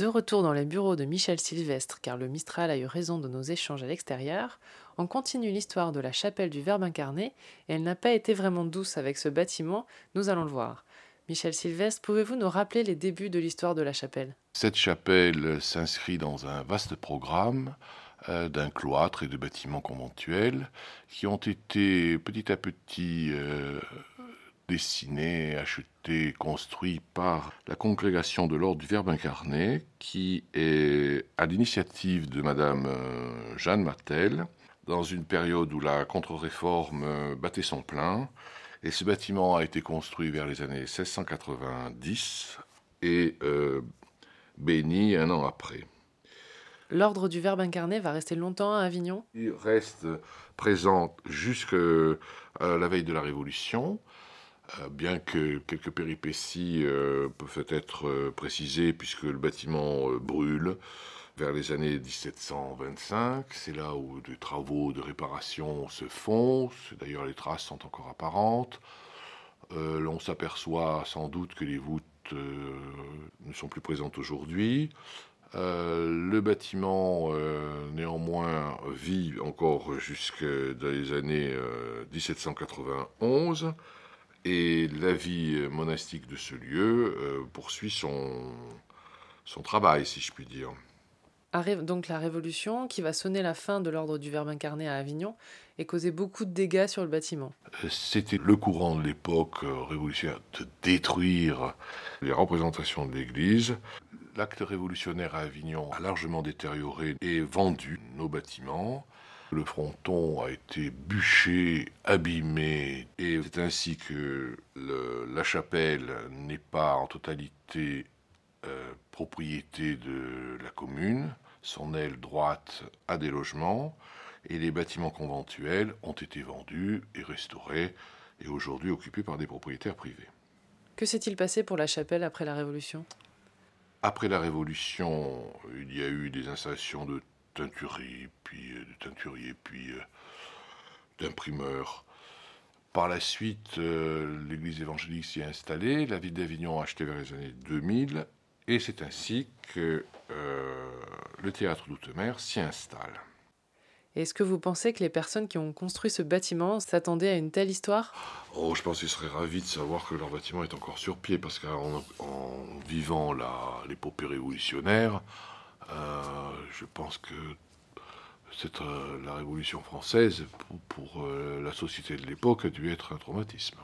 De retour dans les bureaux de Michel Sylvestre, car le Mistral a eu raison de nos échanges à l'extérieur, on continue l'histoire de la chapelle du Verbe incarné, et elle n'a pas été vraiment douce avec ce bâtiment, nous allons le voir. Michel Sylvestre, pouvez-vous nous rappeler les débuts de l'histoire de la chapelle? Cette chapelle s'inscrit dans un vaste programme euh, d'un cloître et de bâtiments conventuels qui ont été petit à petit euh, dessiné, acheté, construit par la congrégation de l'ordre du Verbe incarné, qui est à l'initiative de Madame euh, Jeanne Martel, dans une période où la contre-réforme euh, battait son plein. Et ce bâtiment a été construit vers les années 1690 et euh, béni un an après. L'ordre du Verbe incarné va rester longtemps à Avignon? Il reste présent jusqu'à la veille de la Révolution. Euh, bien que quelques péripéties euh, peuvent être euh, précisées puisque le bâtiment brûle vers les années 1725. C'est là où des travaux de réparation se font. D'ailleurs, les traces sont encore apparentes. L'on s'aperçoit sans doute que les voûtes ne sont plus présentes aujourd'hui. le bâtiment, néanmoins, vit encore jusque dans les années 1791 et la vie monastique de ce lieu euh, poursuit son, son travail, si je puis dire. Arrive donc la Révolution, qui va sonner la fin de l'ordre du Verbe incarné à Avignon et causer beaucoup de dégâts sur le bâtiment. Euh, c'était le courant de l'époque euh, révolutionnaire de détruire les représentations de l'Église. L'acte révolutionnaire à Avignon a largement détérioré et vendu nos bâtiments. Le fronton a été bûché, abîmé, et c'est ainsi que la chapelle n'est pas en totalité euh, propriété de la commune. Son aile droite a des logements, et les bâtiments conventuels ont été vendus et restaurés, et aujourd'hui occupés par des propriétaires privés. Que s'est-il passé pour la chapelle après la Révolution? Après la Révolution, il y a eu des installations de teinturier, puis euh, de teinturier, puis euh, d'imprimeur. Par la suite, euh, l'église évangélique s'y est installée, la ville d'Avignon a acheté vers les années 2000, et c'est ainsi que le théâtre d'Outre-mer s'y installe. Est-ce que vous pensez que les personnes qui ont construit ce bâtiment s'attendaient à une telle histoire? Oh, je pense qu'ils seraient ravis de savoir que leur bâtiment est encore sur pied, parce qu'en vivant l'épopée révolutionnaire, je pense que c'est euh, la Révolution française pour, euh, la société de l'époque a dû être un traumatisme.